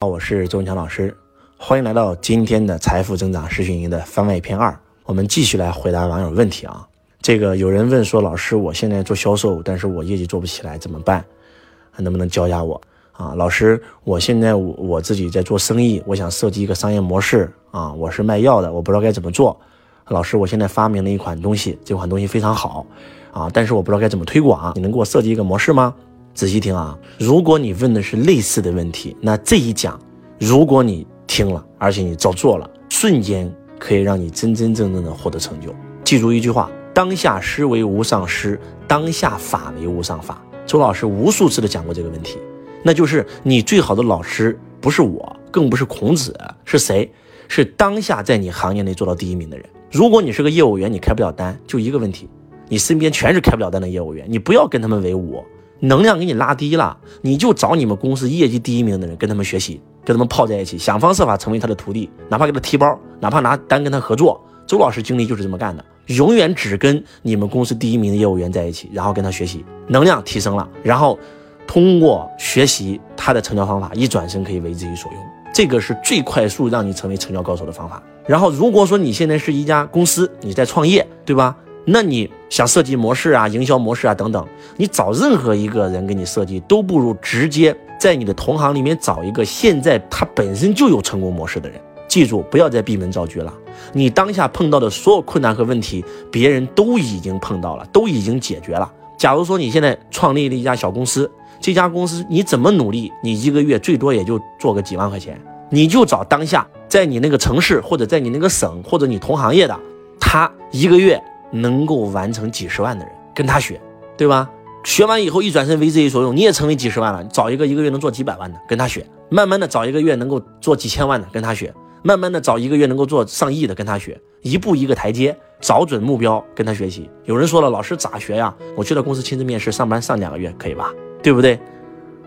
好我是周文强老师，欢迎来到今天的财富增长实训营的番外篇二。我们继续来回答网友问题啊。这个有人问说，老师，我现在做销售，但是我业绩做不起来，怎么办？能不能教一下我啊？老师，我现在我我自己在做生意，我想设计一个商业模式啊。我是卖药的，我不知道该怎么做。老师，我现在发明了一款东西，这款东西非常好啊，但是我不知道该怎么推广，你能给我设计一个模式吗？仔细听啊！如果你问的是类似的问题，那这一讲，如果你听了，而且你照做了，瞬间可以让你真真正正的获得成就。记住一句话：当下师为无上师，当下法为无上法。周老师无数次的讲过这个问题，那就是你最好的老师不是我，更不是孔子，是谁？是当下在你行业内做到第一名的人。如果你是个业务员，你开不了单，就一个问题，你身边全是开不了单的业务员，你不要跟他们为伍。能量给你拉低了，你就找你们公司业绩第一名的人，跟他们学习，跟他们泡在一起，想方设法成为他的徒弟，哪怕给他提包，哪怕拿单跟他合作。周老师经历就是这么干的，永远只跟你们公司第一名的业务员在一起，然后跟他学习，能量提升了，然后通过学习他的成交方法，一转身可以为自己所用，这个是最快速让你成为成交高手的方法。然后如果说你现在是一家公司，你在创业，对吧？那你想设计模式啊、营销模式啊等等，你找任何一个人给你设计，都不如直接在你的同行里面找一个现在他本身就有成功模式的人。记住，不要再闭门造车了。你当下碰到的所有困难和问题，别人都已经碰到了，都已经解决了。假如说你现在创立了一家小公司，这家公司你怎么努力，你一个月最多也就做个几万块钱，你就找当下在你那个城市或者在你那个省或者你同行业的，他一个月。能够完成几十万的人跟他学，对吧？学完以后一转身为自己所用，你也成为几十万了。找一个一个月能做几百万的跟他学，慢慢的找一个月能够做几千万的跟他学，慢慢的找一个月能够做上亿的跟他学，一步一个台阶，找准目标跟他学习。有人说了，老师咋学呀？我去到公司亲自面试，上班上两个月可以吧？对不对？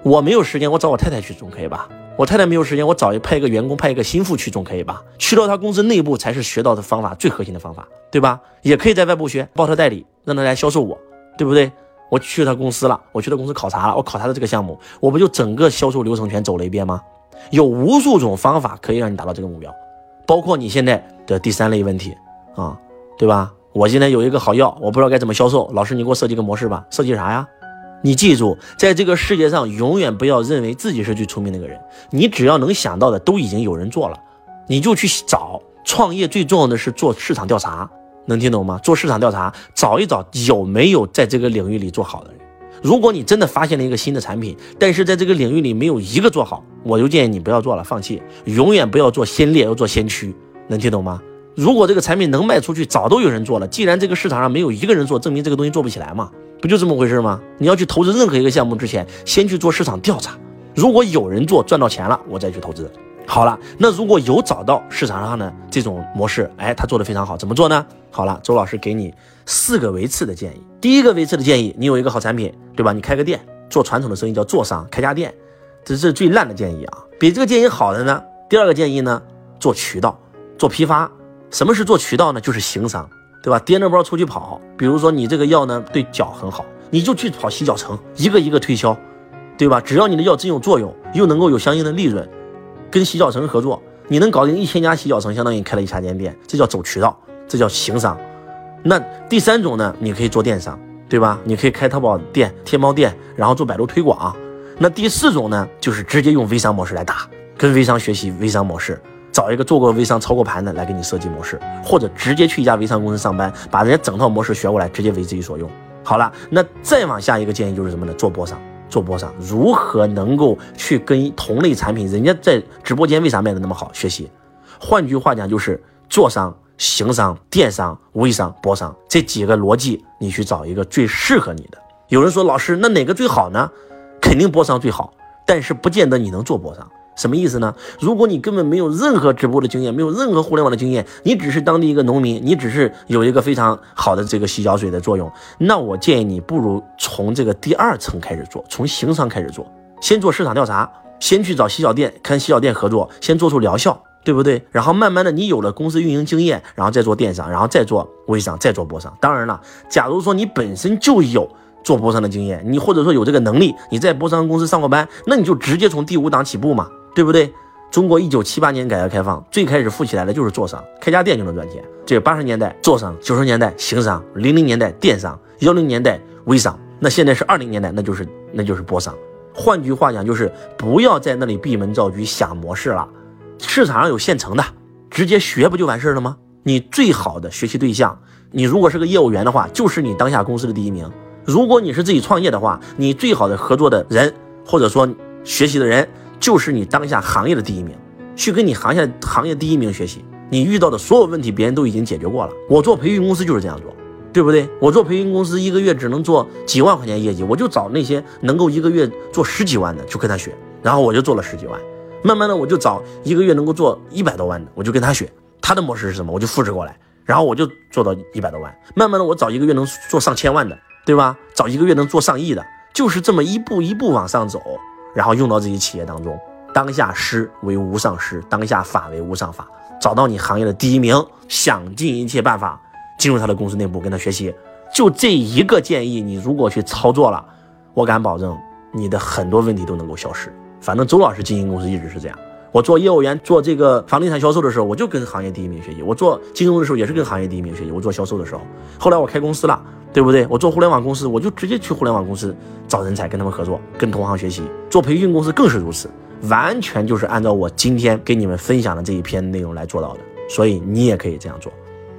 我没有时间，我找我太太去总可以吧？我太太没有时间，我找一派一个员工，派一个心腹去总可以吧？去到他公司内部才是学到的方法最核心的方法，对吧？也可以在外部学，报他代理，让他来销售我，对不对？我去他公司了，我去他公司考察了，我考察的这个项目，我不就整个销售流程全走了一遍吗？有无数种方法可以让你达到这个目标，包括你现在的第三类问题啊，对吧？我现在有一个好药，我不知道该怎么销售，老师你给我设计个模式吧，设计啥呀？你记住，在这个世界上，永远不要认为自己是最聪明那个人。你只要能想到的，都已经有人做了，你就去找。创业最重要的是做市场调查，能听懂吗？做市场调查，找一找有没有在这个领域里做好的人。如果你真的发现了一个新的产品，但是在这个领域里没有一个做好，我就建议你不要做了，放弃。永远不要做先烈，要做先驱，能听懂吗？如果这个产品能卖出去，早都有人做了。既然这个市场上没有一个人做，证明这个东西做不起来嘛。不就这么回事吗？你要去投资任何一个项目之前，先去做市场调查。如果有人做赚到钱了，我再去投资。好了，那如果有找到市场上的这种模式，哎，他做的非常好，怎么做呢？好了，周老师给你四个维次的建议。第一个维次的建议，你有一个好产品，对吧？你开个店，做传统的生意叫做商，开家店，这是最烂的建议啊。比这个建议好的呢，第二个建议呢，做渠道，做批发。什么是做渠道呢？就是行商。对吧？掂着包出去跑，比如说你这个药呢对脚很好，你就去跑洗脚城，一个一个推销，对吧？只要你的药真有作用，又能够有相应的利润，跟洗脚城合作，你能搞定一千家洗脚城，相当于你开了一家店店，这叫走渠道，这叫行商。那第三种呢，你可以做电商，对吧？你可以开淘宝店、天猫店，然后做百度推广。那第四种呢，就是直接用微商模式来打，跟微商学习微商模式。找一个做过微商、操过盘的来给你设计模式，或者直接去一家微商公司上班，把人家整套模式学过来，直接为自己所用。好了，那再往下一个建议就是什么呢？做播商，做播商如何能够去跟同类产品，人家在直播间为啥卖的那么好？学习。换句话讲，就是做商、行商、电商、微商、播商这几个逻辑，你去找一个最适合你的。有人说，老师，那哪个最好呢？肯定播商最好，但是不见得你能做播商。什么意思呢？如果你根本没有任何直播的经验，没有任何互联网的经验，你只是当地一个农民，你只是有一个非常好的这个洗脚水的作用，那我建议你不如从这个第二层开始做，从行商开始做，先做市场调查，先去找洗脚店，跟洗脚店合作，先做出疗效，对不对？然后慢慢的你有了公司运营经验，然后再做电商，然后再做微商，再做播商。当然了，假如说你本身就有做播商的经验，你或者说有这个能力，你在播商公司上过班，那你就直接从第五档起步嘛。对不对？中国一九七八年改革开放，最开始富起来的就是做商，开家店就能赚钱。这八十年代做商，九十年代行商，零零年代电商，幺零年代微商，那现在是二零年代，那就是那就是播商。换句话讲，就是不要在那里闭门造车想模式了，市场上有现成的，直接学不就完事了吗？你最好的学习对象，你如果是个业务员的话，就是你当下公司的第一名；如果你是自己创业的话，你最好的合作的人或者说学习的人，就是你当下行业的第一名。去跟你行业行业第一名学习，你遇到的所有问题，别人都已经解决过了。我做培训公司就是这样做，对不对？我做培训公司一个月只能做几万块钱业绩，我就找那些能够一个月做十几万的，就跟他学，然后我就做了十几万。慢慢的，我就找一个月能够做一百多万的，我就跟他学。他的模式是什么？我就复制过来，然后我就做到一百多万。慢慢的，我找一个月能做上千万的，对吧？找一个月能做上亿的，就是这么一步一步往上走，然后用到自己企业当中。当下师为无上师，当下法为无上法。找到你行业的第一名，想尽一切办法进入他的公司内部跟他学习。就这一个建议，你如果去操作了，我敢保证你的很多问题都能够消失。反正周老师经营公司一直是这样。我做业务员，做这个房地产销售的时候，我就跟行业第一名学习；我做金融的时候，也是跟行业第一名学习。我做销售的时候，后来我开公司了，对不对？我做互联网公司，我就直接去互联网公司找人才，跟他们合作，跟同行学习。做培训公司更是如此，完全就是按照我今天给你们分享的这一篇内容来做到的。所以你也可以这样做，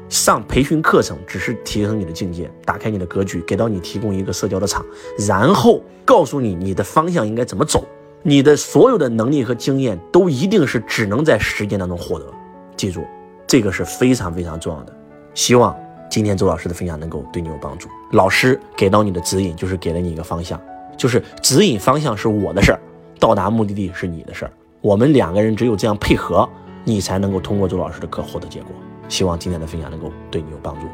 上培训课程只是提升你的境界，打开你的格局，给到你提供一个社交的场，然后告诉你你的方向应该怎么走。你的所有的能力和经验都一定是只能在实践当中获得，记住，这个是非常非常重要的。希望今天周老师的分享能够对你有帮助。老师给到你的指引就是给了你一个方向，就是指引方向是我的事儿，到达目的地是你的事儿。我们两个人只有这样配合，你才能够通过周老师的课获得结果。希望今天的分享能够对你有帮助。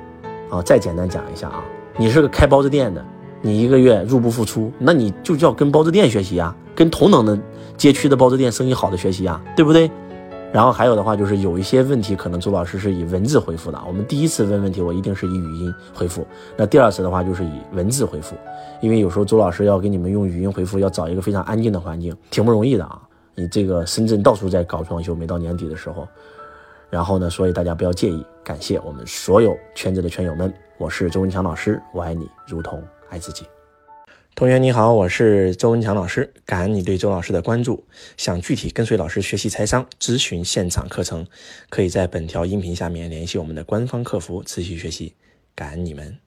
啊，再简单讲一下啊，你是个开包子店的。你一个月入不敷出，那你就叫跟包子店学习啊，跟同等的街区的包子店生意好的学习啊，对不对？然后还有的话就是有一些问题，可能周老师是以文字回复的。我们第一次问问题，我一定是以语音回复。那第二次的话就是以文字回复，因为有时候周老师要给你们用语音回复，要找一个非常安静的环境，挺不容易的啊。你这个深圳到处在搞装修，每到年底的时候，然后呢，所以大家不要介意。感谢我们所有圈子的圈友们，我是周文强老师，我爱你如同。爱自己，同学你好，我是周文强老师，感恩你对周老师的关注。想具体跟随老师学习财商、咨询现场课程，可以在本条音频下面联系我们的官方客服持续学习。感恩你们。